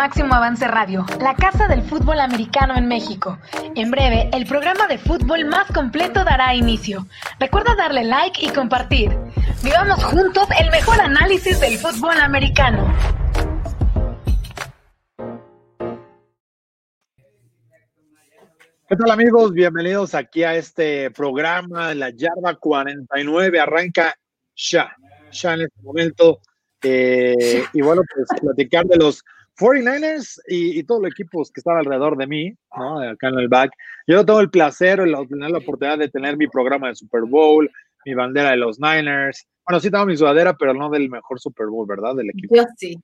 Máximo Avance Radio, la casa del fútbol americano en México. En breve, el programa de fútbol más completo dará inicio. Recuerda darle like y compartir. Vivamos juntos el mejor análisis del fútbol americano. ¿Qué tal amigos? Bienvenidos aquí a este programa, la yarda 49, arranca ya, ya en este momento. Eh, y bueno, pues platicar de los 49ers y, todos los equipos que están alrededor de mí, ¿no? Acá en el back. Yo tengo el placer, la oportunidad de tener mi programa de Super Bowl, mi bandera de los Niners. Bueno, sí tengo mi sudadera, pero no del mejor Super Bowl, ¿verdad? Del equipo. Yo sí.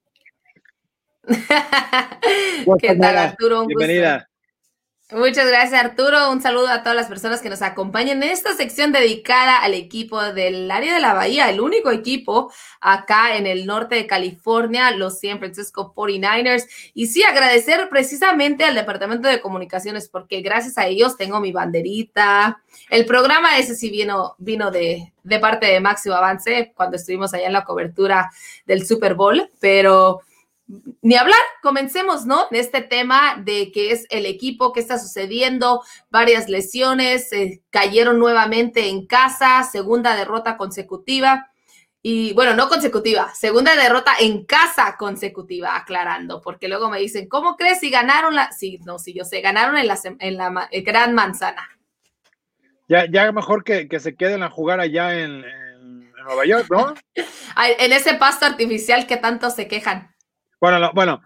¿Qué tal, Arturo? Bienvenida. Muchas gracias Arturo, un saludo a todas las personas que nos acompañan en esta sección dedicada al equipo del área de la Bahía, el único equipo acá en el norte de California, los San Francisco 49ers. Y sí, agradecer precisamente al Departamento de Comunicaciones porque gracias a ellos tengo mi banderita. El programa ese sí vino, vino de, de parte de Máximo Avance cuando estuvimos allá en la cobertura del Super Bowl, pero ni hablar, comencemos, ¿no? En este tema de que es el equipo, que está sucediendo, varias lesiones, cayeron nuevamente en casa, segunda derrota consecutiva. Y bueno, no consecutiva, segunda derrota en casa consecutiva, aclarando, porque luego me dicen, ¿cómo crees si ganaron la? Sí, no, sí, yo sé, ganaron en la, en la Gran Manzana. Ya, ya mejor que, se queden a jugar allá en, en Nueva York, ¿no? en ese pasto artificial que tanto se quejan. Bueno, bueno,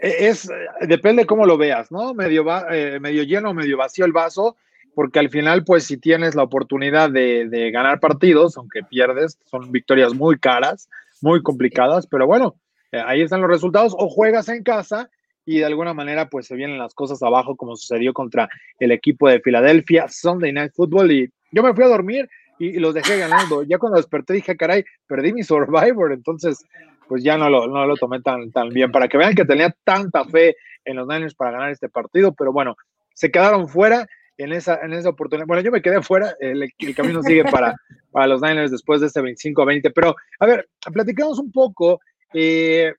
e, es, depende cómo lo veas, ¿no? Medio, eh, medio lleno, medio vacío el vaso, porque al final, pues si tienes la oportunidad de, ganar partidos, aunque pierdes, son victorias muy caras, muy complicadas, pero bueno, eh, ahí están los resultados, o juegas en casa y de alguna manera pues se vienen las cosas abajo como sucedió contra el equipo de Filadelfia, Sunday Night Football y yo me fui a dormir y, los dejé ganando. Ya cuando desperté dije, caray, perdí mi Survivor, entonces pues ya no lo, no lo tomé tan, tan bien. Para que vean que tenía tanta fe en los Niners para ganar este partido, pero bueno, se quedaron fuera en esa, en esa oportunidad. Bueno, yo me quedé fuera, el, camino sigue para, para los Niners después de este 25-20, pero a ver, platicamos un poco eh,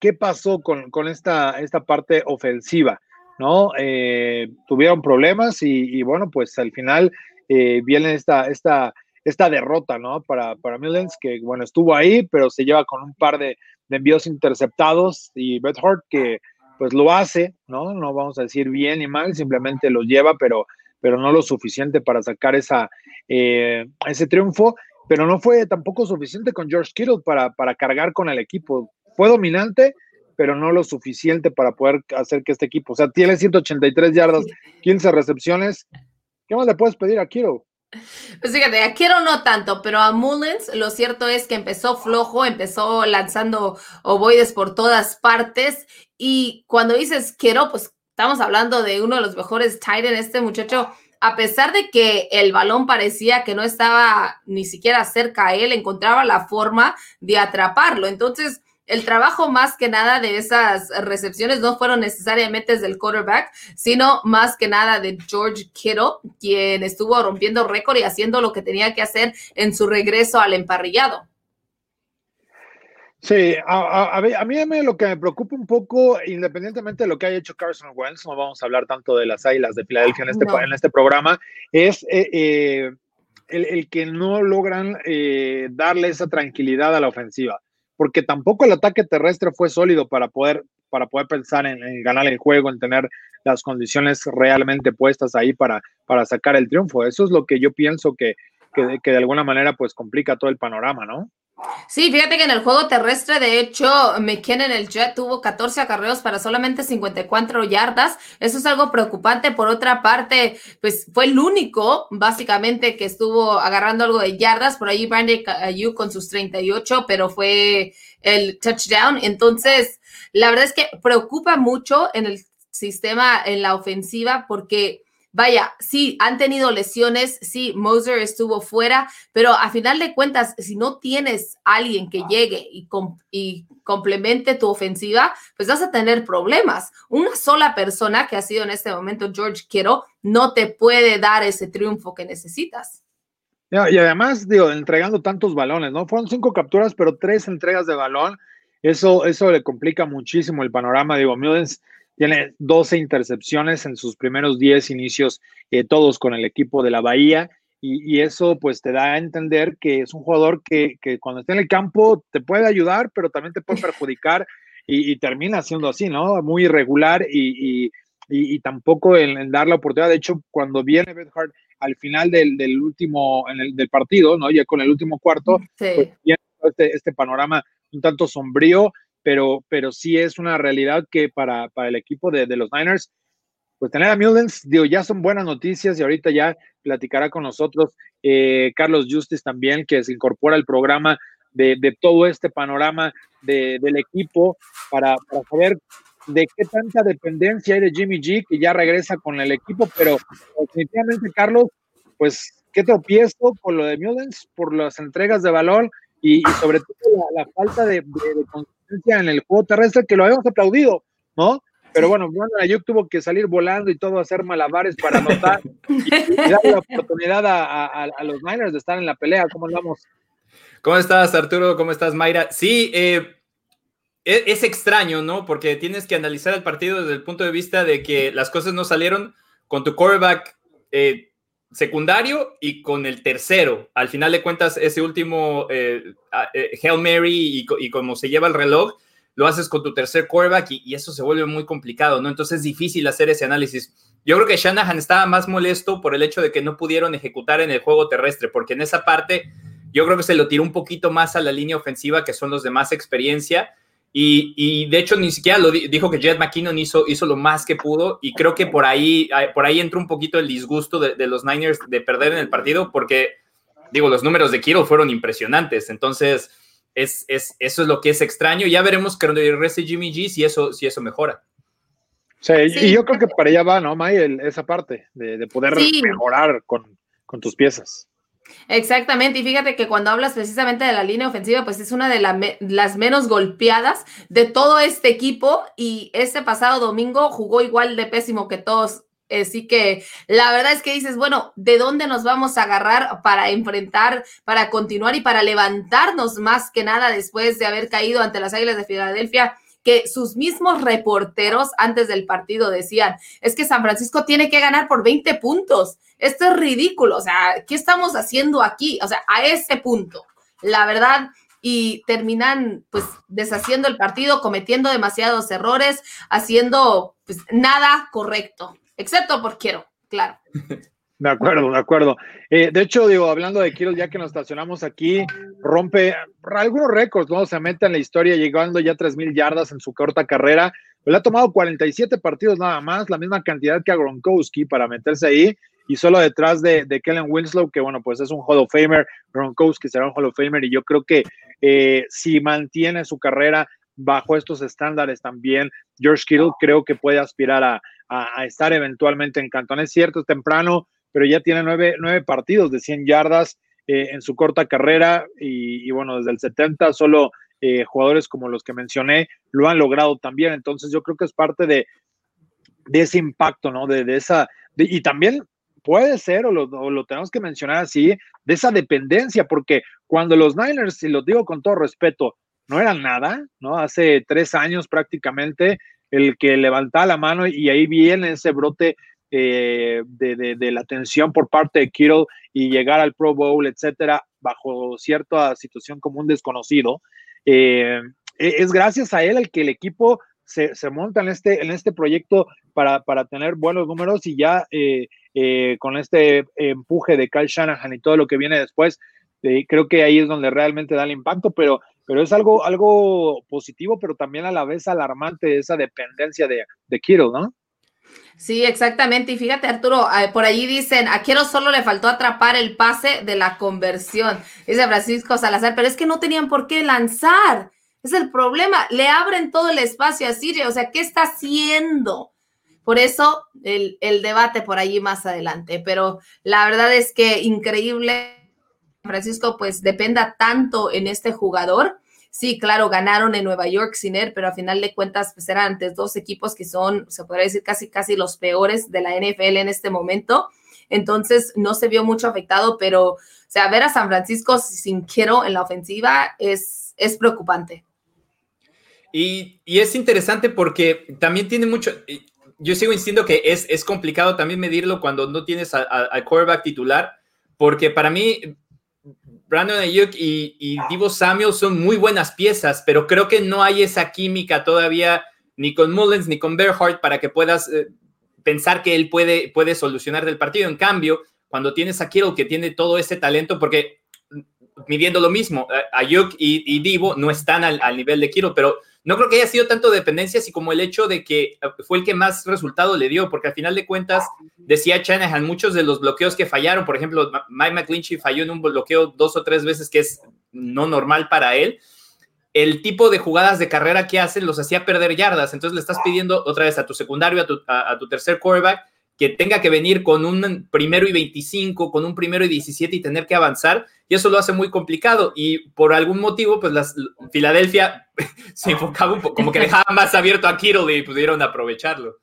qué pasó con, con esta, esta parte ofensiva, ¿no? Eh, tuvieron problemas y, y, bueno, pues al final eh, viene esta, esta, esta derrota, ¿no? Para, para Millens, que bueno, estuvo ahí, pero se lleva con un par de, envíos interceptados y Bret Hart que pues lo hace, ¿no? No vamos a decir bien ni mal, simplemente los lleva, pero, pero no lo suficiente para sacar esa, eh, ese triunfo, pero no fue tampoco suficiente con George Kittle para, para cargar con el equipo. Fue dominante, pero no lo suficiente para poder hacer que este equipo, o sea, tiene 183 yardas, 15 recepciones, ¿Qué más le puedes pedir a Kiro? Pues fíjate, a Kiro no tanto, pero a Mullins lo cierto es que empezó flojo, empezó lanzando ovoides por todas partes. Y cuando dices Kiro, pues estamos hablando de uno de los mejores tight este muchacho. A pesar de que el balón parecía que no estaba ni siquiera cerca a él, encontraba la forma de atraparlo. Entonces, el trabajo más que nada de esas recepciones no fueron necesariamente del quarterback, sino más que nada de George Kittle, quien estuvo rompiendo récord y haciendo lo que tenía que hacer en su regreso al emparrillado. Sí, a, mí, lo que me preocupa un poco, independientemente de lo que haya hecho Carson Wentz, no vamos a hablar tanto de las Águilas de Filadelfia en este, en este programa, es eh, eh, el, que no logran eh, darle esa tranquilidad a la ofensiva porque tampoco el ataque terrestre fue sólido para poder, para poder pensar en, ganar el juego, en tener las condiciones realmente puestas ahí para, para sacar el triunfo. Eso es lo que yo pienso que, que, que de alguna manera pues complica todo el panorama, ¿no? Sí, fíjate que en el juego terrestre, de hecho, McKinnon, el Jet, tuvo 14 acarreos para solamente 54 yardas. Eso es algo preocupante. Por otra parte, pues fue el único, básicamente, que estuvo agarrando algo de yardas. Por ahí Brandon Ayuk con sus 38, pero fue el touchdown. Entonces, la verdad es que preocupa mucho en el sistema, en la ofensiva, porque vaya, sí, han tenido lesiones, sí, Moser estuvo fuera, pero a final de cuentas, si no tienes alguien que llegue y, y complemente tu ofensiva, pues vas a tener problemas. Una sola persona, que ha sido en este momento George Kittle, no te puede dar ese triunfo que necesitas. Y además, digo, entregando tantos balones, ¿no? Fueron cinco capturas, pero tres entregas de balón. eso, eso le complica muchísimo el panorama. Digo, Mullens tiene 12 intercepciones en sus primeros 10 inicios, eh, todos con el equipo de la Bahía. Y, eso pues te da a entender que es un jugador que, cuando está en el campo te puede ayudar, pero también te puede perjudicar y, termina siendo así, ¿no? Muy irregular y, y tampoco en, dar la oportunidad. De hecho, cuando viene Beth Hart al final del, del último, en el, del partido, ¿no? Ya con el último cuarto, pues, este, este, panorama un tanto sombrío, pero, pero sí es una realidad que para, para el equipo de, de, los Niners, pues tener a Mullens, digo, ya son buenas noticias y ahorita ya platicará con nosotros eh, Carlos Justice también, que se incorpora al programa de, de todo este panorama de, del equipo para, para saber de qué tanta dependencia hay de Jimmy G, que ya regresa con el equipo, pero definitivamente, Carlos, pues qué tropiezo por lo de Mullens, por las entregas de valor y, sobre todo la, falta de, en el juego terrestre, que lo habíamos aplaudido, ¿no? Pero bueno, bueno, Ayuk tuvo que salir volando y todo, hacer malabares para anotar y, darle la oportunidad a, los Niners de estar en la pelea. ¿Cómo andamos? ¿Cómo estás, Arturo? ¿Cómo estás, Mayra? Sí, eh, e, es, extraño, ¿no? Porque tienes que analizar el partido desde el punto de vista de que las cosas no salieron con tu quarterback eh, secundario y con el tercero. Al final de cuentas, ese último eh, eh, Hail Mary y, como se lleva el reloj, lo haces con tu tercer quarterback y, y, eso se vuelve muy complicado, ¿no? Entonces es difícil hacer ese análisis. Yo creo que Shanahan estaba más molesto por el hecho de que no pudieron ejecutar en el juego terrestre, porque en esa parte yo creo que se lo tiró un poquito más a la línea ofensiva, que son los de más experiencia y, de hecho ni siquiera lo dijo que Jet McKinnon hizo, hizo lo más que pudo y creo que por ahí, por ahí entra un poquito el disgusto de, los Niners de perder en el partido porque, digo, los números de Kiro fueron impresionantes. Entonces, es, es, eso es lo que es extraño. Ya veremos cuando regrese Jimmy G si eso, si eso mejora. Sí, y yo creo que para allá va, ¿no, May? esa parte de, poder mejorar con, con tus piezas. Exactamente, y fíjate que cuando hablas precisamente de la línea ofensiva, pues es una de las menos golpeadas de todo este equipo y este pasado domingo jugó igual de pésimo que todos. Así que la verdad es que dices, bueno, ¿de dónde nos vamos a agarrar para enfrentar, para continuar y para levantarnos más que nada después de haber caído ante las Águilas de Filadelfia? Que sus mismos reporteros antes del partido decían, es que San Francisco tiene que ganar por 20 puntos. Esto es ridículo. O sea, ¿qué estamos haciendo aquí? O sea, a ese punto. La verdad, y terminan pues deshaciendo el partido, cometiendo demasiados errores, haciendo pues nada correcto, excepto por quiero, claro. De acuerdo, de acuerdo. Eh, de hecho, digo, hablando de Kirill, ya que nos estacionamos aquí, rompe algunos récords, ¿no? Se mete en la historia llegando ya a 3.000 yardas en su corta carrera. Le ha tomado 47 partidos nada más, la misma cantidad que a Gronkowski para meterse ahí y solo detrás de, de, Kellen Winslow, que bueno, pues es un Hall of Famer, Gronkowski será un Hall of Famer y yo creo que eh, si mantiene su carrera bajo estos estándares también, George Kittle creo que puede aspirar a, a, estar eventualmente en Cantón. Es cierto, temprano, pero ya tiene nueve, nueve partidos de 100 yardas eh, en su corta carrera y, bueno, desde el 70 solo eh, jugadores como los que mencioné lo han logrado también. Entonces yo creo que es parte de, de ese impacto, ¿no? De, de esa, y también puede ser, o lo, o lo, tenemos que mencionar así, de esa dependencia, porque cuando los Niners, y lo digo con todo respeto, no eran nada, ¿no? Hace tres años prácticamente, el que levantaba la mano y ahí viene ese brote eh, de, la atención por parte de Kittle y llegar al Pro Bowl, etcétera, bajo cierta situación como un desconocido. Eh, e, es gracias a él el que el equipo se, monta en este, en este proyecto para, para tener buenos números y ya eh, con este empuje de Kyle Shanahan y todo lo que viene después, creo que ahí es donde realmente da el impacto, pero, pero es algo, algo positivo, pero también a la vez alarmante esa dependencia de, de Kittle, ¿no? Sí, exactamente. Y fíjate, Arturo, eh, por allí dicen, a Quiero solo le faltó atrapar el pase de la conversión. Dice Francisco Salazar, pero es que no tenían por qué lanzar. Es el problema. Le abren todo el espacio a Siria. O sea, ¿qué está haciendo? Por eso el, el debate por allí más adelante. Pero la verdad es que increíble. Francisco, pues dependa tanto en este jugador Sí, claro, ganaron en Nueva York sin él, pero a final de cuentas, pues eran antes dos equipos que son, se podría decir, casi, casi los peores de la NFL en este momento. Entonces, no se vio mucho afectado, pero, o sea, ver a San Francisco sin quiero en la ofensiva es, es preocupante. Y, es interesante porque también tiene mucho, yo sigo insistiendo que es, es complicado también medirlo cuando no tienes al quarterback titular, porque para mí Brandon Ayuk y, y Divo Samuel son muy buenas piezas, pero creo que no hay esa química todavía ni con Mullens ni con Berhardt para que puedas eh, pensar que él puede, puede solucionar el partido. En cambio, cuando tienes a Kittle que tiene todo ese talento, porque mm, midiendo lo mismo, Ayuk y, y Divo no están al, al nivel de Kittle, pero no creo que haya sido tanto dependencia, así como el hecho de que eh, fue el que más resultado le dio, porque al final de cuentas, decía Shanahan, muchos de los bloqueos que fallaron, por ejemplo, Mike McClinchy falló en un bloqueo dos o tres veces, que es no normal para él. El tipo de jugadas de carrera que hacen los hacía perder yardas. Entonces le estás pidiendo otra vez a tu secundario, a tu, a tu tercer quarterback, que tenga que venir con un primero y 25, con un primero y 17 y tener que avanzar, y eso lo hace muy complicado. Y por algún motivo, pues las, Filadelfia se enfocaba un poco, como que dejaba más abierto a Kittle y pudieron aprovecharlo.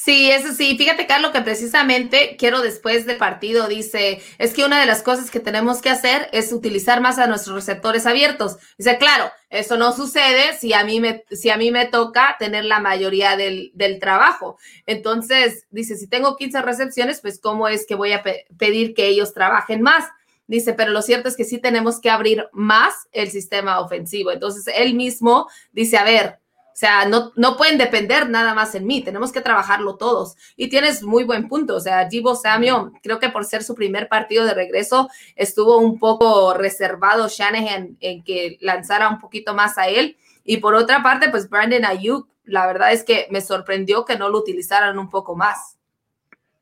Sí, eso sí. Fíjate, Carlos, que precisamente quiero después del partido dice, es que una de las cosas que tenemos que hacer es utilizar más a nuestros receptores abiertos. Dice, claro, eso no sucede si a mí me, si a mí me toca tener la mayoría del, del trabajo. Entonces, dice, si tengo 15 recepciones, pues ¿cómo es que voy a pedir que ellos trabajen más? Dice, pero lo cierto es que sí tenemos que abrir más el sistema ofensivo. Entonces, él mismo dice, a ver, sea, no, no pueden depender nada más en mí, tenemos que trabajarlo todos. Y tienes muy buen punto, o sea, Givo Samuel, creo que por ser su primer partido de regreso, estuvo un poco reservado Shanahan en que lanzara un poquito más a él. Y por otra parte, pues Brandon Ayuk, la verdad es que me sorprendió que no lo utilizaran un poco más.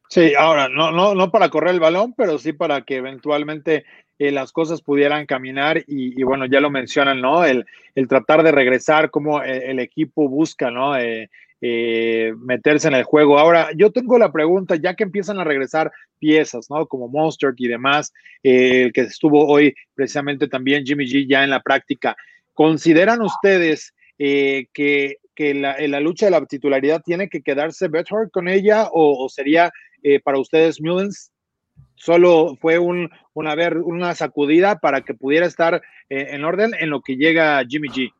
Sí, ahora, no, no, no para correr el balón, pero sí para que eventualmente eh, las cosas pudieran caminar y, bueno, ya lo mencionan, ¿no? El, el tratar de regresar, como eh, el, equipo busca, ¿no? Eh, meterse en el juego. Ahora, yo tengo la pregunta, ya que empiezan a regresar piezas, ¿no? Como Monster y demás, el que estuvo hoy precisamente también Jimmy G ya en la práctica, ¿consideran ustedes que, que la, la, lucha de la titularidad tiene que quedarse Bethard con ella o, sería para ustedes Mullens? Solo fue un, una, ver, una sacudida para que pudiera estar eh, en orden en lo que llega Jimmy G.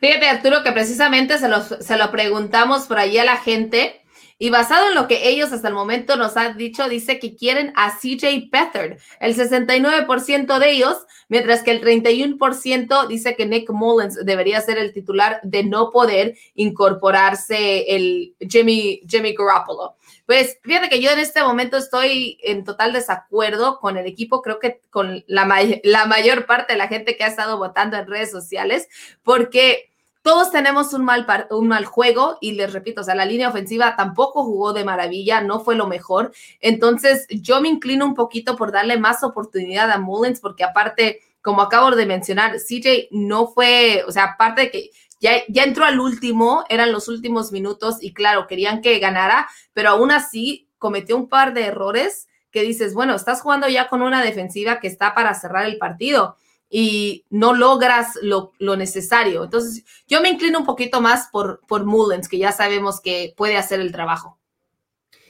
Fíjate, Arturo, que precisamente se lo, se lo preguntamos por ahí a la gente y basado en lo que ellos hasta el momento nos han dicho, dice que quieren a CJ Beathard, el 69% de ellos, mientras que el 31% dice que Nick Mullins debería ser el titular de no poder incorporarse el Jimmy, Jimmy Garoppolo. Pues fíjate que yo en este momento estoy en total desacuerdo con el equipo, creo que con la, la mayor parte de la gente que ha estado votando en redes sociales, porque todos tenemos un mal, un mal juego y les repito, o sea, la línea ofensiva tampoco jugó de maravilla, no fue lo mejor. Entonces, yo me inclino un poquito por darle más oportunidad a Mullins, porque aparte, como acabo de mencionar, CJ no fue, o sea, aparte de que ya, ya entró al último, eran los últimos minutos y claro, querían que ganara, pero aún así cometió un par de errores que dices, bueno, estás jugando ya con una defensiva que está para cerrar el partido y no logras lo, necesario. Entonces, yo me inclino un poquito más por, por Mullens, que ya sabemos que puede hacer el trabajo.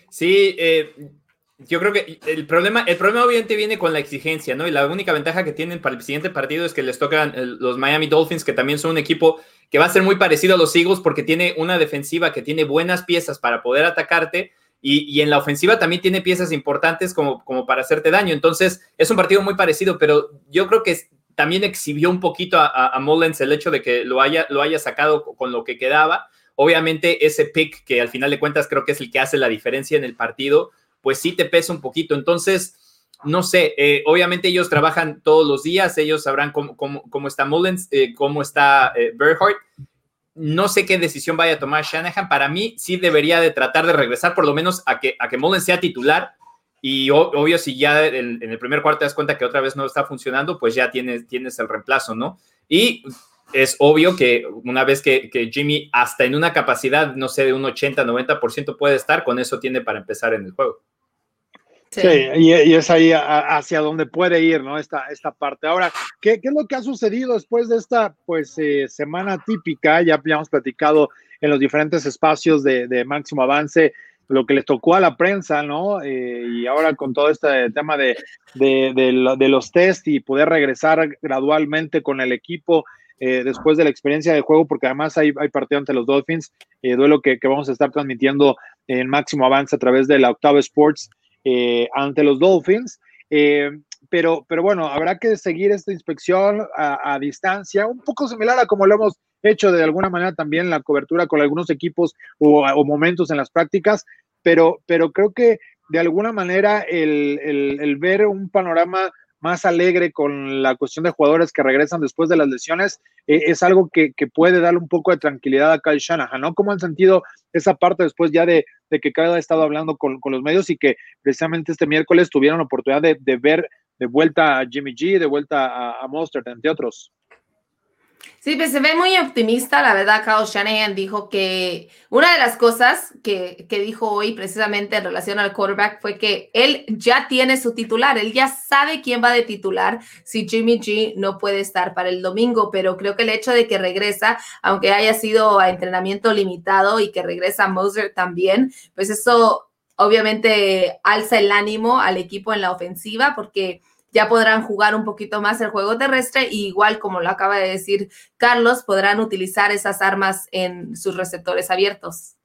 Sí, eh, yo creo que el problema, el problema obviamente viene con la exigencia, ¿no? Y la única ventaja que tienen para el siguiente partido es que les tocan los Miami Dolphins, que también son un equipo que va a ser muy parecido a los Eagles porque tiene una defensiva que tiene buenas piezas para poder atacarte. Y, en la ofensiva también tiene piezas importantes como, como para hacerte daño. Entonces, es un partido muy parecido, pero yo creo que también exhibió un poquito a, Mullens el hecho de que lo haya, lo haya sacado con lo que quedaba. Obviamente ese pick, que al final de cuentas creo que es el que hace la diferencia en el partido, pues sí te pesa un poquito. Entonces, no sé, eh, obviamente ellos trabajan todos los días, ellos sabrán cómo, cómo, está Mullens, eh, cómo está eh, No sé qué decisión vaya a tomar Shanahan. Para mí sí debería de tratar de regresar por lo menos a que, a que Mullens sea titular y obvio, si ya en, el primer cuarto te das cuenta que otra vez no está funcionando, pues ya tienes, tienes el reemplazo, ¿no? Y es obvio que una vez que, Jimmy hasta en una capacidad, no sé, de un 80, 90% puede estar, con eso tiene para empezar en el juego. Sí, y, es ahí hacia donde puede ir, ¿no? Esta, esta parte. Ahora, ¿qué, ¿qué, es lo que ha sucedido después de esta, pues, eh, semana típica? Ya habíamos platicado en los diferentes espacios de, de máximo avance lo que les tocó a la prensa, ¿no? Eh, y ahora con todo este tema de, de, los test y poder regresar gradualmente con el equipo, después de la experiencia de juego, porque además hay, hay partido ante los Dolphins, duelo que, que, vamos a estar transmitiendo en máximo avance a través de la Octava Sports ante los Dolphins. pero, pero bueno, habrá que seguir esta inspección a, a distancia, un poco similar a como lo hemos hecho de alguna manera también la cobertura con algunos equipos o, momentos en las prácticas, pero, pero creo que de alguna manera el, ver un panorama más alegre con la cuestión de jugadores que regresan después de las lesiones, eh, es algo que, puede darle un poco de tranquilidad a Kyle Shanahan, ¿no? ¿Cómo han sentido esa parte después ya de, que Kyle ha estado hablando con, los medios y que precisamente este miércoles tuvieron la oportunidad de, ver de vuelta a Jimmy G, de vuelta a, a Mostert, entre otros? Sí, pues se ve muy optimista, la verdad, Kyle Shanahan dijo que una de las cosas que, que, dijo hoy precisamente en relación al quarterback fue que él ya tiene su titular, él ya sabe quién va de titular si Jimmy G no puede estar para el domingo, pero creo que el hecho de que regresa, aunque haya sido a entrenamiento limitado y que regresa Moser también, pues eso obviamente alza el ánimo al equipo en la ofensiva porque ya podrán jugar un poquito más el juego terrestre y igual como lo acaba de decir Carlos, podrán utilizar esas armas en sus receptores abiertos.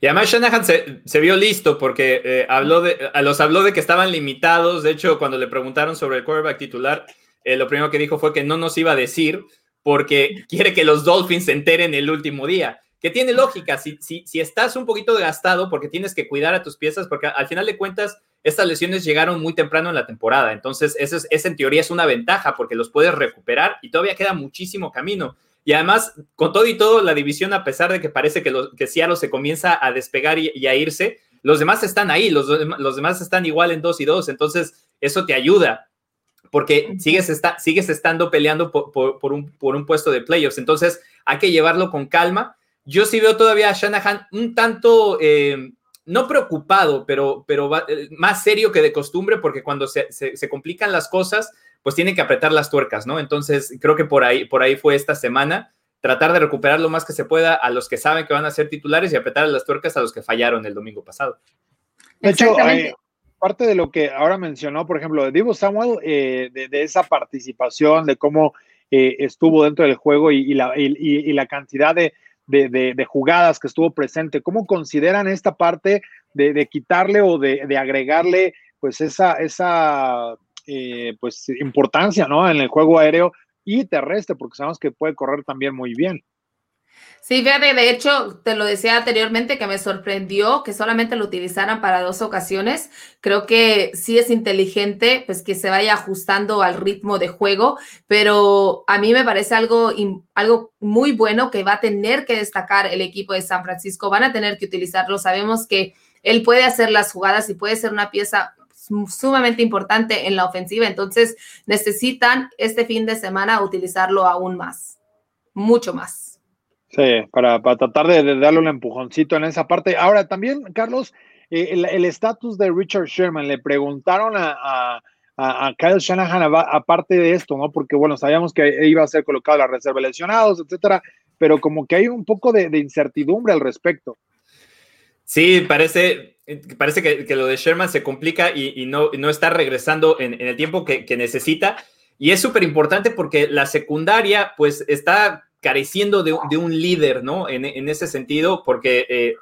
Y además Shanahan se, vio listo porque eh, habló de, los habló de que estaban limitados. De hecho, cuando le preguntaron sobre el quarterback titular, eh, lo primero que dijo fue que no nos iba a decir porque quiere que los Dolphins se enteren el último día. Que tiene lógica, si, si, si estás un poquito gastado porque tienes que cuidar a tus piezas, porque al final de cuentas estas lesiones llegaron muy temprano en la temporada, entonces eso, es, en teoría es una ventaja porque los puedes recuperar y todavía queda muchísimo camino. Y además, con todo y todo, la división, a pesar de que parece que, lo, que Seattle se comienza a despegar y, a irse, los demás están ahí, los, los, demás están igual en dos y dos, entonces eso te ayuda porque sigues, está, sigues estando peleando por, un, por un puesto de playoffs, entonces hay que llevarlo con calma. Yo sí veo todavía a Shanahan un tanto... Eh, no preocupado, pero, pero eh, más serio que de costumbre, porque cuando se, complican las cosas, pues tienen que apretar las tuercas, ¿no? Entonces, creo que por ahí, por ahí fue esta semana, tratar de recuperar lo más que se pueda a los que saben que van a ser titulares y apretar las tuercas a los que fallaron el domingo pasado. De hecho, eh, parte de lo que ahora mencionó, por ejemplo, de Divo Samuel, eh, de, esa participación, de cómo estuvo dentro del juego y la cantidad de, de, jugadas que estuvo presente. ¿Cómo consideran esta parte de, quitarle o de, agregarle pues esa, esa eh, pues importancia ¿no? en el juego aéreo y terrestre? Porque sabemos que puede correr también muy bien. Sí, fíjate, de hecho, te lo decía anteriormente que me sorprendió que solamente lo utilizaran para dos ocasiones. Creo que sí es inteligente, pues que se vaya ajustando al ritmo de juego, pero a mí me parece algo, algo muy bueno que va a tener que destacar el equipo de San Francisco. Van a tener que utilizarlo. Sabemos que él puede hacer las jugadas y puede ser una pieza sumamente importante en la ofensiva, entonces necesitan este fin de semana utilizarlo aún más, mucho más. Sí, para, tratar de, darle un empujoncito en esa parte. Ahora, también, Carlos, eh, el estatus de Richard Sherman, le preguntaron a, a, Kyle Shanahan aparte de esto, ¿no? Porque, bueno, sabíamos que iba a ser colocado la reserva de lesionados, etcétera, pero como que hay un poco de, incertidumbre al respecto. Sí, parece, parece que, lo de Sherman se complica y, no, no está regresando en, el tiempo que, que necesita. Y es súper importante porque la secundaria, pues, está careciendo de, un líder, ¿no? En, ese sentido, porque eh,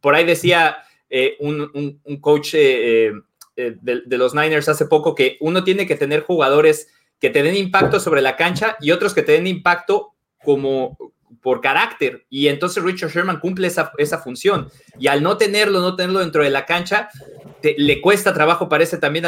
por ahí decía eh, un, coach eh, de, los Niners hace poco que uno tiene que tener jugadores que te den impacto sobre la cancha y otros que te den impacto como por carácter. Y entonces Richard Sherman cumple esa, función. Y al no tenerlo, no tenerlo dentro de la cancha, le cuesta trabajo, parece también,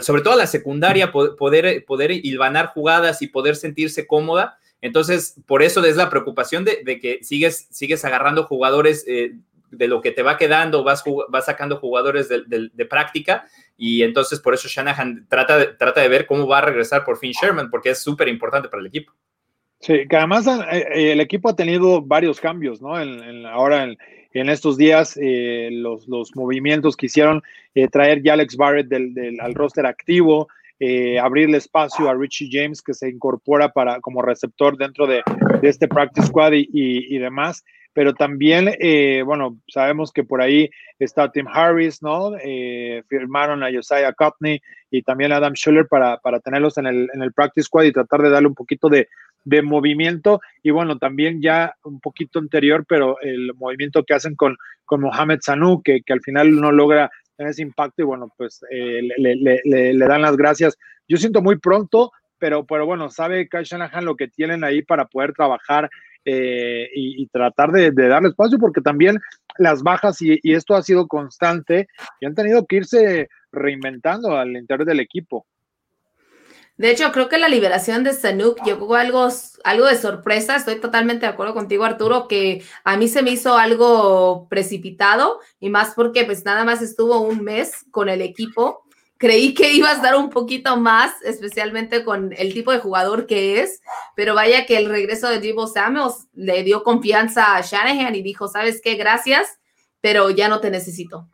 sobre todo a la secundaria, poder, poder hilvanar jugadas y poder sentirse cómoda. Entonces, por eso es la preocupación de, que sigues, sigues agarrando jugadores eh, de lo que te va quedando, vas, vas sacando jugadores de, práctica y entonces por eso Shanahan trata de, trata de ver cómo va a regresar por fin Sherman, porque es súper importante para el equipo. Sí, que además eh, eh, el equipo ha tenido varios cambios, ¿no? En, ahora en, estos días, los, movimientos que hicieron traer ya Alex Barrett del, al roster activo, eh, abrirle espacio a Richie James que se incorpora para, como receptor dentro de, este practice squad y, demás. Pero también, eh, bueno, sabemos que por ahí está Tim Harris, ¿no? Eh, firmaron a Josiah Cotney y también a Adam Schuller para, para tenerlos en el, en el practice squad y tratar de darle un poquito de, de movimiento y bueno, también ya un poquito anterior, pero el movimiento que hacen con, con Mohamed Sanu, que, que al final no logra tener ese impacto y bueno, pues eh, le, dan las gracias. Yo siento muy pronto, pero, pero bueno, sabe Kai Shanahan lo que tienen ahí para poder trabajar eh, y, tratar de, darle espacio, porque también las bajas y, esto ha sido constante y han tenido que irse reinventando al interior del equipo. De hecho, creo que la liberación de Sanuk llegó algo, algo de sorpresa. Estoy totalmente de acuerdo contigo, Arturo, que a mí se me hizo algo precipitado y más porque pues nada más estuvo un mes con el equipo. Creí que iba a estar un poquito más, especialmente con el tipo de jugador que es, pero vaya que el regreso de Divo Samuels le dio confianza a Shanahan y dijo, ¿sabes qué? Gracias, pero ya no te necesito.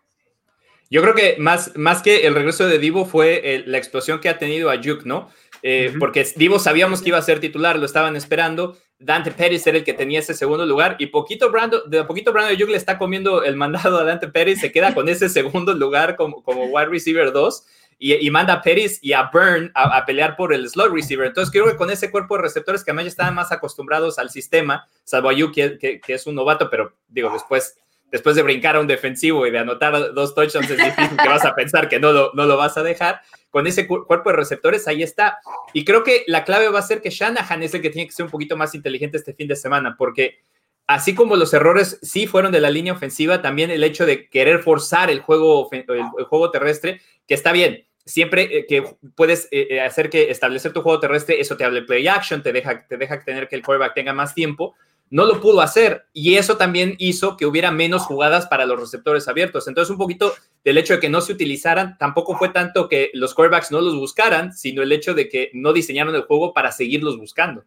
Yo creo que más, más que el regreso de Divo fue eh, la explosión que ha tenido Ayuk, ¿no? Eh, porque Divo sabíamos que iba a ser titular, lo estaban esperando. Dante Pérez era el que tenía ese segundo lugar y poquito Brando, de a poquito Brando Ayuk le está comiendo el mandado a Dante Pérez, se queda con ese segundo lugar como, como wide receiver 2 y, manda a Pérez y a Burn a, pelear por el slot receiver. Entonces creo que con ese cuerpo de receptores que además ya estaban más acostumbrados al sistema, salvo Ayuk que, que es un novato, pero digo, después después de brincar a un defensivo y de anotar dos touchdowns, es difícil que vas a pensar que no lo, no lo vas a dejar. Con ese cuerpo de receptores, ahí está. Y creo que la clave va a ser que Shanahan es el que tiene que ser un poquito más inteligente este fin de semana, porque así como los errores sí fueron de la línea ofensiva, también el hecho de querer forzar el juego, el, juego terrestre, que está bien. Siempre eh, que puedes eh, eh, hacer que establecer tu juego terrestre, eso te hable play action, te deja, te deja tener que el quarterback tenga más tiempo, no lo pudo hacer y eso también hizo que hubiera menos jugadas para los receptores abiertos. Entonces, un poquito del hecho de que no se utilizaran, tampoco fue tanto que los quarterbacks no los buscaran, sino el hecho de que no diseñaron el juego para seguirlos buscando.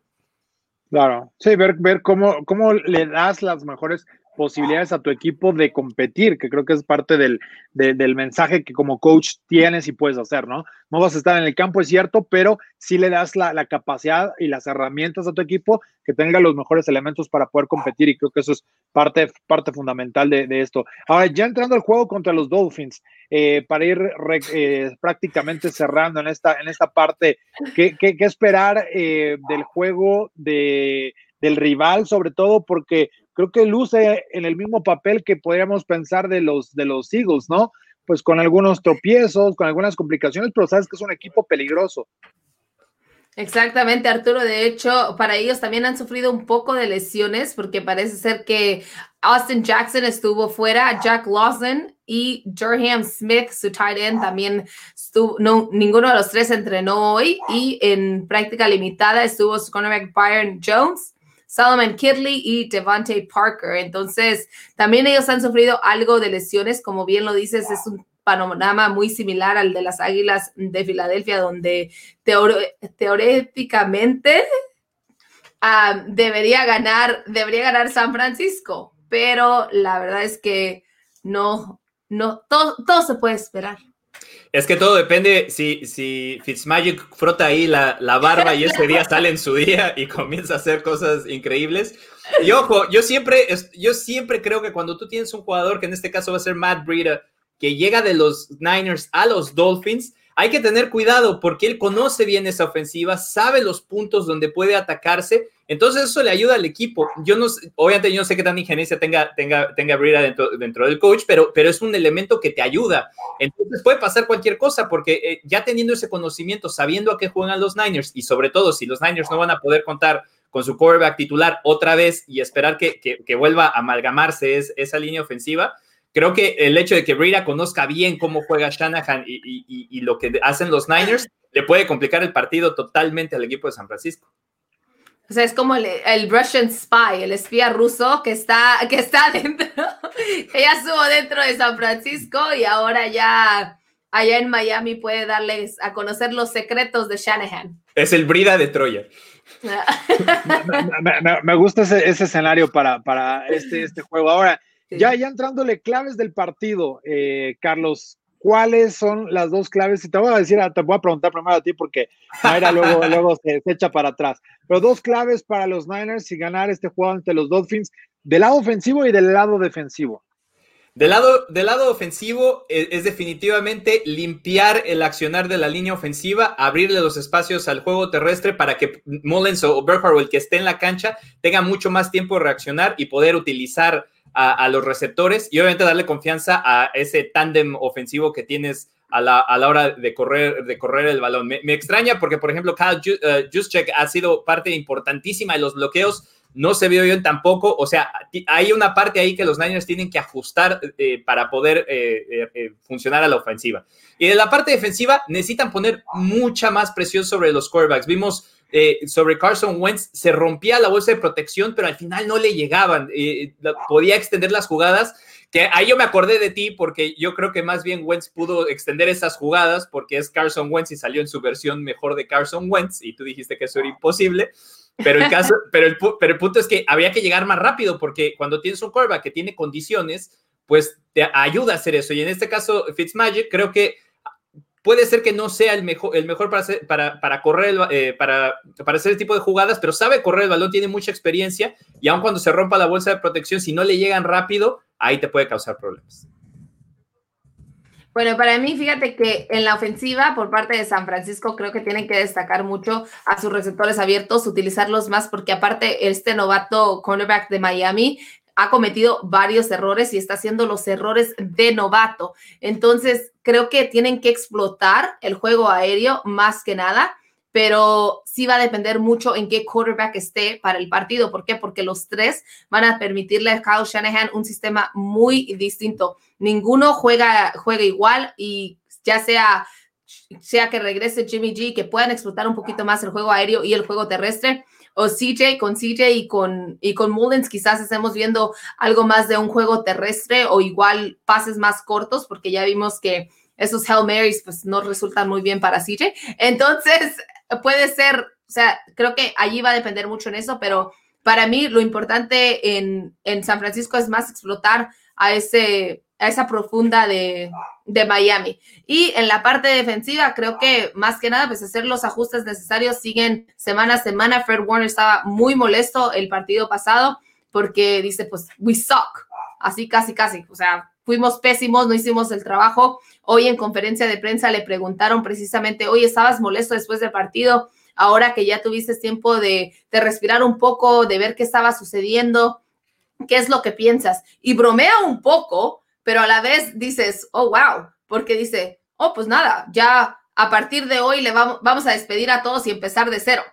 Claro, sí, ver, ver cómo, cómo le das las mejores posibilidades a tu equipo de competir, que creo que es parte del, del mensaje que como coach tienes y puedes hacer, ¿no? No vas a estar en el campo, es cierto, pero sí le das la, la, capacidad y las herramientas a tu equipo que tenga los mejores elementos para poder competir y creo que eso es parte, parte fundamental de, esto. Ahora, ya entrando al juego contra los Dolphins, eh, para ir eh, prácticamente cerrando en esta, en esta parte, ¿qué, qué, qué esperar eh, del juego de, del rival, sobre todo porque creo que luce en el mismo papel que podríamos pensar de los, de los Eagles, ¿no? Pues con algunos tropiezos, con algunas complicaciones, pero sabes que es un equipo peligroso. Exactamente, Arturo. De hecho, para ellos también han sufrido un poco de lesiones porque parece ser que Austin Jackson estuvo fuera, Jack Lawson y Durham Smith, su tight end, también estuvo, no, ninguno de los tres entrenó hoy y en práctica limitada estuvo su cornerback Byron Jones Solomon Kidley y Devante Parker. Entonces, también ellos han sufrido algo de lesiones, como bien lo dices, es un panorama muy similar al de las Águilas de Filadelfia, donde teóricamente ah, debería ganar, debería ganar San Francisco, pero la verdad es que no, no, todo, todo se puede esperar. Es que todo depende si, si Fitzmagic frota ahí la, barba y ese día sale en su día y comienza a hacer cosas increíbles. Y ojo, yo siempre, yo siempre creo que cuando tú tienes un jugador, que en este caso va a ser Matt Breida, que llega de los Niners a los Dolphins, hay que tener cuidado porque él conoce bien esa ofensiva, sabe los puntos donde puede atacarse, entonces eso le ayuda al equipo. Yo no, obviamente yo no sé qué tan ingeniería tenga, tenga, tenga Brida dentro, dentro del coach, pero, pero es un elemento que te ayuda. Entonces puede pasar cualquier cosa porque eh, ya teniendo ese conocimiento, sabiendo a qué juegan los Niners y sobre todo si los Niners no van a poder contar con su quarterback titular otra vez y esperar que, que, vuelva a amalgamarse esa línea ofensiva, creo que el hecho de que Brida conozca bien cómo juega Shanahan y, lo que hacen los Niners le puede complicar el partido totalmente al equipo de San Francisco. O sea, es como el, Russian spy, el espía ruso que está, que está dentro, que ya estuvo dentro de San Francisco y ahora ya allá en Miami puede darles a conocer los secretos de Shanahan. Es el Brida de Troya. me, gusta ese, escenario para, para este, este juego. Ahora, ya, ya entrándole claves del partido, eh, Carlos, ¿cuáles son las dos claves? Y te voy a decir, te voy a preguntar primero a ti porque Mayra luego, luego se, echa para atrás. Pero dos claves para los Niners y ganar este juego ante los Dolphins del lado ofensivo y del lado defensivo. Del lado, del lado ofensivo es, es, definitivamente limpiar el accionar de la línea ofensiva, abrirle los espacios al juego terrestre para que Mullens o o el que esté en la cancha tenga mucho más tiempo de reaccionar y poder utilizar a, los receptores y obviamente darle confianza a ese tándem ofensivo que tienes a la, a la, hora de correr, de correr el balón. Me, me extraña porque, por ejemplo, Kyle uh, Juszczyk ha sido parte importantísima de los bloqueos no se vio bien tampoco. O sea, hay una parte ahí que los Niners tienen que ajustar eh, para poder eh, eh, funcionar a la ofensiva. Y de la parte defensiva necesitan poner mucha más presión sobre los quarterbacks. Vimos sobre Carson Wentz, se rompía la bolsa de protección, pero al final no le llegaban. podía extender las jugadas. Que ahí yo me acordé de ti porque yo creo que más bien Wentz pudo extender esas jugadas porque es Carson Wentz y salió en su versión mejor de Carson Wentz y tú dijiste que eso era imposible. Pero el, caso, pero, el, pero el punto es que había que llegar más rápido porque cuando tienes un quarterback que tiene condiciones, pues te ayuda a hacer eso. Y en este caso, Fitzmagic, creo que puede ser que no sea el mejor, para, hacer, correr, el, eh, para, para hacer el tipo de jugadas, pero sabe correr el balón, tiene mucha experiencia y aun cuando se rompa la bolsa de protección, si no le llegan rápido, ahí te puede causar problemas. Bueno, para mí, fíjate que en la ofensiva por parte de San Francisco creo que tienen que destacar mucho a sus receptores abiertos, utilizarlos más, porque aparte este novato cornerback de Miami ha cometido varios errores y está haciendo los errores de novato. Entonces, creo que tienen que explotar el juego aéreo más que nada pero sí va a depender mucho en qué quarterback esté para el partido. ¿Por qué? Porque los tres van a permitirle a Kyle Shanahan un sistema muy distinto. Ninguno juega, juega igual y ya sea, sea que regrese Jimmy G, que puedan explotar un poquito más el juego aéreo y el juego terrestre, o CJ con CJ y con, y con Mullins quizás estemos viendo algo más de un juego terrestre o igual pases más cortos, porque ya vimos que esos Hail Marys pues no resultan muy bien para CJ. Entonces, puede ser, o sea, creo que allí va a depender mucho en eso, pero para mí lo importante en, en San Francisco es más explotar a, ese, esa profunda de, de, Miami. Y en la parte defensiva, creo que más que nada, pues hacer los ajustes necesarios siguen semana a semana. Fred Warner estaba muy molesto el partido pasado porque dice, pues, we suck. Así casi, casi. O sea, fuimos pésimos, no hicimos el trabajo. Hoy en conferencia de prensa le preguntaron precisamente, oye, ¿estabas molesto después del partido? Ahora que ya tuviste tiempo de, de respirar un poco, de ver qué estaba sucediendo, ¿qué es lo que piensas? Y bromea un poco, pero a la vez dices, oh, wow, porque dice, oh, pues nada, ya a partir de hoy le vamos, vamos a despedir a todos y empezar de cero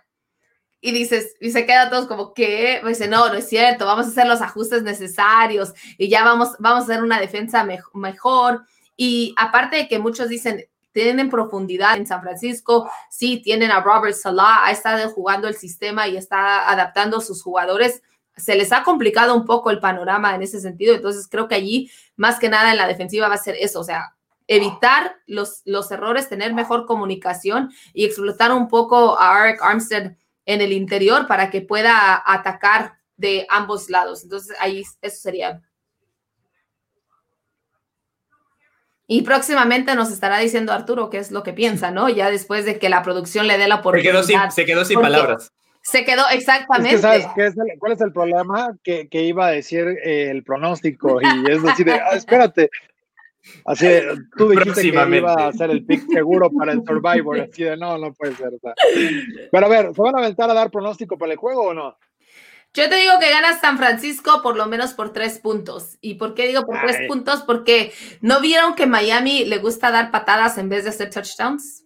y dices, y se queda todos como, que dice, no, no es cierto, vamos a hacer los ajustes necesarios y ya vamos, vamos a hacer una defensa mejor. Y aparte de que muchos dicen, tienen profundidad en San Francisco, sí, tienen a Robert Salah, ha estado jugando el sistema y está adaptando sus jugadores. Se les ha complicado un poco el panorama en ese sentido, entonces creo que allí, más que nada en la defensiva, va a ser eso, o sea, evitar los, los errores, tener mejor comunicación y explotar un poco a Eric Armstead en el interior para que pueda atacar de ambos lados. Entonces, ahí eso sería. Y próximamente nos estará diciendo Arturo qué es lo que piensa, ¿no? Ya después de que la producción le dé la oportunidad. Se quedó sin, se quedó sin palabras. Se quedó exactamente. Es que ¿sabes qué es el, cuál es el problema? Que, que iba a decir eh, el pronóstico y es decir, ah, espérate, Así tú dijiste que iba a hacer el pick seguro para el Survivor, así de no, no puede ser. Pero a ver, ¿se van a aventar a dar pronóstico para el juego o no? Yo te digo que gana San Francisco por lo menos por tres puntos. ¿Y por qué digo por Ay. tres puntos? Porque ¿no vieron que Miami le gusta dar patadas en vez de hacer touchdowns?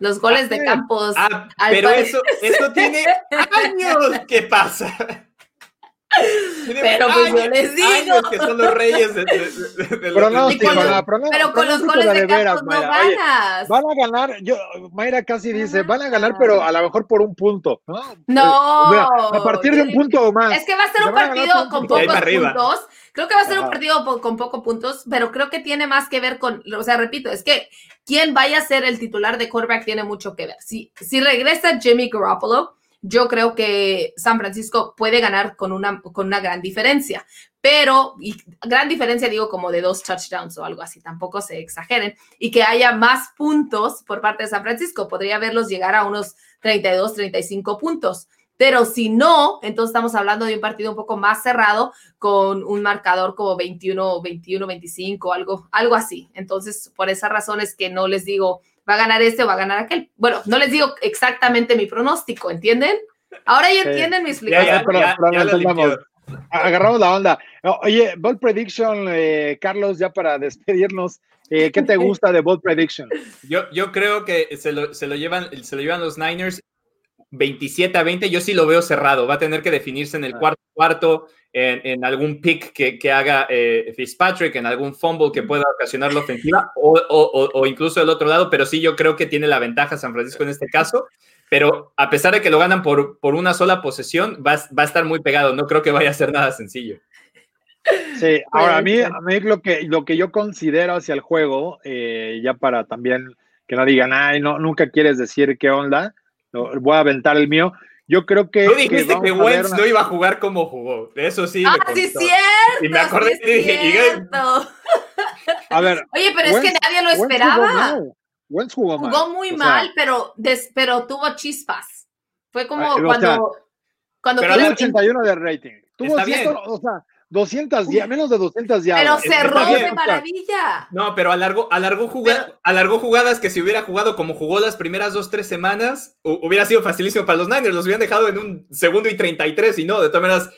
Los goles de campos. Ah, pero eso, eso tiene años que pasa. Pero pues yo les digo. que son los reyes de, de, de, pronóstico, con los, la, pronóstico, pero con los goles de, veras, no ganas. van a ganar, yo, Mayra casi dice, van a ganar, pero a lo mejor por un punto. No, no. Eh, a partir de un punto o más. Es que va a ser un partido con pocos puntos. Creo que va a ser Ajá. un partido con pocos puntos, pero creo que tiene más que ver con, o sea, repito, es que quien vaya a ser el titular de quarterback tiene mucho que ver. Si, si regresa Jimmy Garoppolo, yo creo que San Francisco puede ganar con una, con una gran diferencia, pero, gran diferencia digo como de dos touchdowns o algo así, tampoco se exageren, y que haya más puntos por parte de San Francisco, podría verlos llegar a unos 32, 35 puntos pero si no, entonces estamos hablando de un partido un poco más cerrado con un marcador como 21, 21, 25, algo, algo así. Entonces, por esas razones que no les digo, va a ganar este o va a ganar aquel. Bueno, no les digo exactamente mi pronóstico, ¿entienden? Ahora ya entienden mi explicación. agarramos la onda. Oye, Ball Prediction, eh, Carlos, ya para despedirnos, eh, ¿qué te gusta de Ball Prediction? Yo, yo creo que se lo, se lo, llevan, se lo llevan los Niners 27 a 20, yo sí lo veo cerrado. Va a tener que definirse en el cuarto cuarto, en, algún pick que, haga eh, Fitzpatrick, en algún fumble que pueda ocasionar la ofensiva, o, incluso el otro lado, pero sí yo creo que tiene la ventaja San Francisco en este caso. Pero a pesar de que lo ganan por, por una sola posesión, va, a estar muy pegado. No creo que vaya a ser nada sencillo. Sí, ahora a mí, a mí lo, que, lo que yo considero hacia el juego, eh, ya para también que no digan, ay, no, nunca quieres decir qué onda, voy a aventar el mío. Yo creo que. Tú dijiste que, Wentz no iba a jugar como jugó. Eso sí. Ah, sí, cierto. Y me acordé y dije. a ver. Oye, pero es que nadie lo esperaba. Wentz jugó, mal. jugó muy mal, pero, pero tuvo chispas. Fue como cuando. cuando pero 81 de rating. Tuvo cierto, o sea, 200 días, menos de 200 días. Pero cerró de maravilla. No, pero alargó, alargó, jugadas que si hubiera jugado como jugó las primeras dos, tres semanas, hubiera sido facilísimo para los Niners. Los hubieran dejado en un segundo y 33 y no, de todas maneras,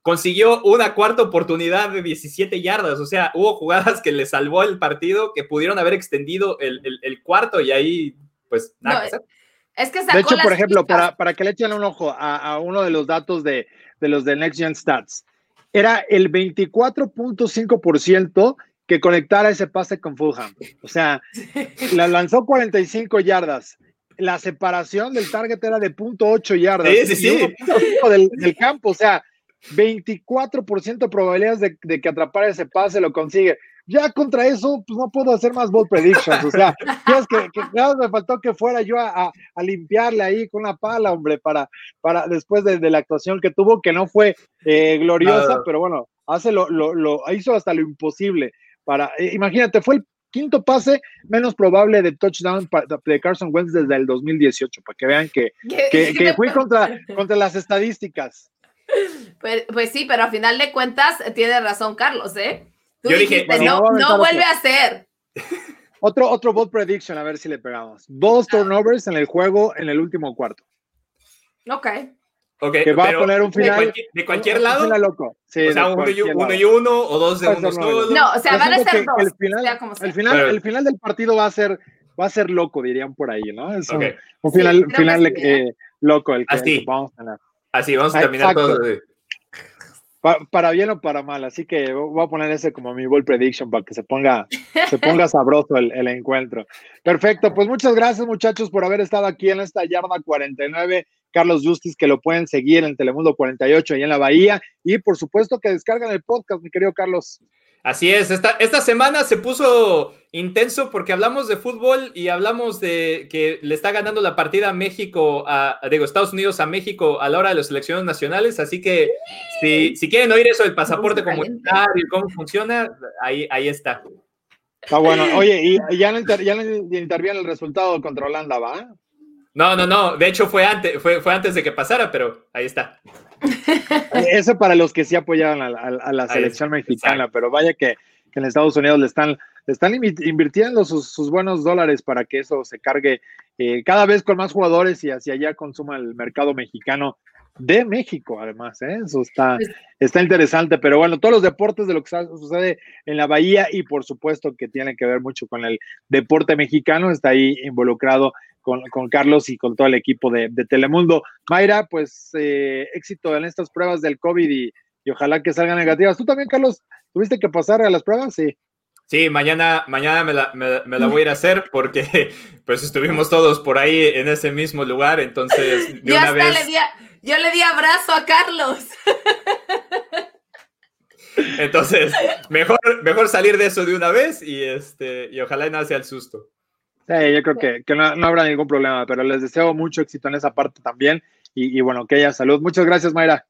consiguió una cuarta oportunidad de 17 yardas. O sea, hubo jugadas que le salvó el partido, que pudieron haber extendido el, cuarto y ahí, pues, nada. es que de hecho, por ejemplo, para, para, que le echen un ojo a, a uno de los datos de, de los de Next Gen Stats era el 24.5% que conectara ese pase con Fulham. O sea, la lanzó 45 yardas. La separación del target era de .8 yardas. Sí, sí, Del, del, campo. O sea, 24% de probabilidades de, de, que atrapara ese pase lo consigue. Ya contra eso, pues no puedo hacer más ball predictions. O sea, es que, que me faltó que fuera yo a, a, limpiarle ahí con una pala, hombre, para, para después de, la actuación que tuvo, que no fue eh, gloriosa, pero bueno, hace lo, lo, lo, hizo hasta lo imposible. Para, eh, imagínate, fue el quinto pase menos probable de touchdown de Carson Wentz desde el 2018, para que vean que, que, que fui contra, contra las estadísticas. Pues, pues sí, pero a final de cuentas tiene razón Carlos, ¿eh? Yo dije, no, no, vuelve a ser. Otro, otro bold prediction, a ver si le pegamos. Dos ah. turnovers en el juego en el último cuarto. Ok. Okay, que va a poner un final. ¿De cualquier, lado? loco. Sí, o sea, uno y, uno y, uno o dos de uno. No, o sea, van a ser dos. El final, el, final, el final del partido va a ser va a ser loco, dirían por ahí, ¿no? Es un, final, final eh, loco el que, Así. vamos a tener. Así, vamos a terminar todo para bien o para mal, así que voy a poner ese como mi ball prediction para que se ponga, se ponga sabroso el, el, encuentro. Perfecto, pues muchas gracias muchachos por haber estado aquí en esta yarda 49. Carlos Justis, que lo pueden seguir en Telemundo 48 y en la Bahía. Y por supuesto que descargan el podcast, mi querido Carlos. Así es, esta, esta semana se puso intenso porque hablamos de fútbol y hablamos de que le está ganando la partida a México, a, digo, Estados Unidos a México a la hora de las selecciones nacionales. Así que si, si quieren oír eso del pasaporte comunitario y cómo funciona, ahí, ahí está. Está bueno. Oye, y ya no, ya no interviene el resultado contra Holanda, ¿va? No, no, no. De hecho, fue antes, fue, fue antes de que pasara, pero ahí está. Eso para los que sí apoyaban a, la selección mexicana, pero vaya que, en Estados Unidos le están, están invirtiendo sus, buenos dólares para que eso se cargue eh, cada vez con más jugadores y hacia allá consuma el mercado mexicano de México, además, ¿eh? eso está, pues está interesante, pero bueno, todos los deportes de lo que sucede en la Bahía y por supuesto que tiene que ver mucho con el deporte mexicano, está ahí involucrado con, Carlos y con todo el equipo de, Telemundo. Mayra, pues eh, éxito en estas pruebas del COVID y, ojalá que salgan negativas. ¿Tú también, Carlos, tuviste que pasar a las pruebas? Sí. Sí, mañana, mañana me la, me, la, voy a ir a hacer porque pues estuvimos todos por ahí en ese mismo lugar, entonces de una vez... Le di yo le di abrazo a Carlos. Entonces, mejor, mejor salir de eso de una vez y, este, y ojalá no sea el susto. Sí, yo creo que, que no, habrá ningún problema, pero les deseo mucho éxito en esa parte también y, bueno, que haya salud. Muchas gracias, Mayra.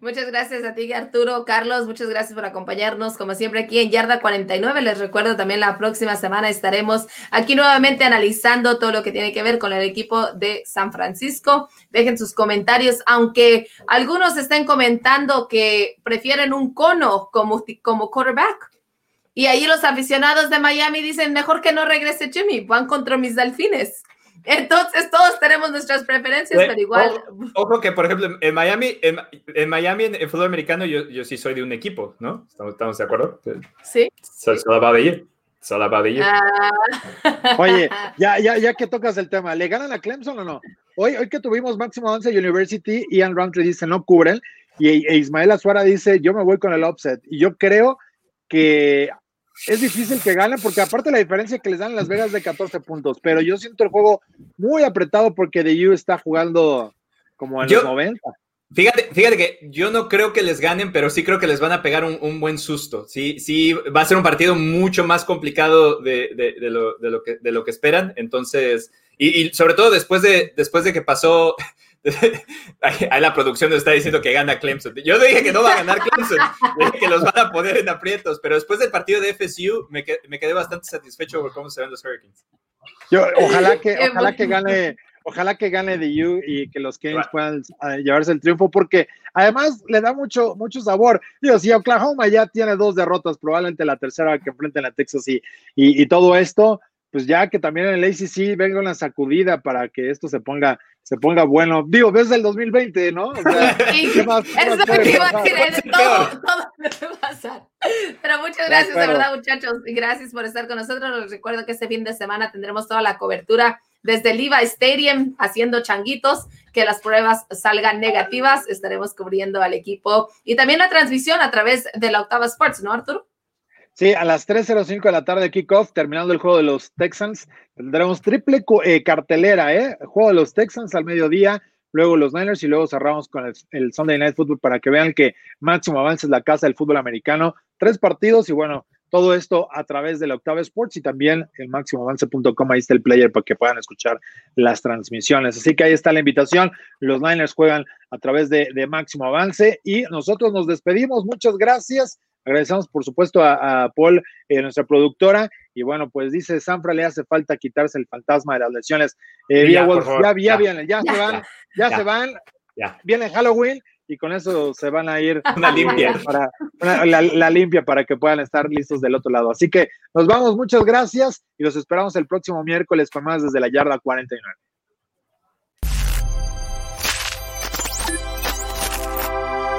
Muchas gracias a ti, Arturo. Carlos, muchas gracias por acompañarnos, como siempre, aquí en Yarda 49. Les recuerdo también la próxima semana estaremos aquí nuevamente analizando todo lo que tiene que ver con el equipo de San Francisco. Dejen sus comentarios, aunque algunos estén comentando que prefieren un cono como, como quarterback. Y ahí los aficionados de Miami dicen, mejor que no regrese Jimmy, van contra mis delfines. Entonces todos tenemos nuestras preferencias, pero igual. Ojo, que, por ejemplo, en Miami, en, Miami, en, fútbol americano, yo, yo sí soy de un equipo, ¿no? ¿Estamos, estamos de acuerdo? Sí. Solo va a ir. Solo va a ir. Oye, ya, ya, ya que tocas el tema, ¿le ganan a Clemson o no? Hoy, hoy que tuvimos Máximo 11 University, Ian Roundtree dice no cubren, y e Ismael Azuara dice yo me voy con el offset. Y yo creo que es difícil que ganen, porque aparte la diferencia que les dan en Las Vegas de 14 puntos, pero yo siento el juego muy apretado porque The U está jugando como en los 90. Fíjate, fíjate que yo no creo que les ganen, pero sí creo que les van a pegar un, buen susto. Sí, sí, va a ser un partido mucho más complicado de, lo, que, de lo que esperan. Entonces, y, y, sobre todo después de, después de que pasó Ahí la producción nos está diciendo que gana Clemson. Yo dije que no va a ganar Clemson, dije que los van a poner en aprietos, pero después del partido de FSU me, quedé, bastante satisfecho por cómo se ven los Hurricanes. Yo, ojalá que, ojalá que gane, ojalá que gane the U y que los Kings puedan ah, llevarse el triunfo, porque además le da mucho, mucho sabor. Digo, si Oklahoma ya tiene dos derrotas, probablemente la tercera que enfrenten a Texas y, y, y todo esto, pues ya que también en el ACC venga una sacudida para que esto se ponga se ponga bueno. Digo, desde el 2020, ¿no? O sea, ¿qué más, es lo que iba a decir, todo, todo puede pasar. Pero muchas gracias, de, verdad, muchachos, y gracias por estar con nosotros. Les recuerdo que este fin de semana tendremos toda la cobertura desde el IVA Stadium haciendo changuitos, que las pruebas salgan negativas. Estaremos cubriendo al equipo y también la transmisión a través de la Octava Sports, ¿no, Arturo? Sí, a las 3.05 de la tarde kickoff, terminando el juego de los Texans, tendremos triple eh, cartelera, ¿eh? Juego de los Texans al mediodía, luego los Niners y luego cerramos con el, Sunday Night Football para que vean que máximo avance es la casa del fútbol americano. Tres partidos y bueno, todo esto a través de la Octava Sports y también el máximoavance.com, ahí está el player para que puedan escuchar las transmisiones. Así que ahí está la invitación. Los Niners juegan a través de, de Máximo Avance y nosotros nos despedimos. Muchas gracias. Agradecemos, por supuesto, a, Paul, eh, nuestra productora. Y bueno, pues dice Sanfra, le hace falta quitarse el fantasma de las lesiones. Eh, ya, ya, ya, vienen, ya, se van, ya, se van. Viene Halloween y con eso se van a ir. Una limpia. Para, la, la, limpia para que puedan estar listos del otro lado. Así que nos vamos, muchas gracias y los esperamos el próximo miércoles con más desde la yarda 49.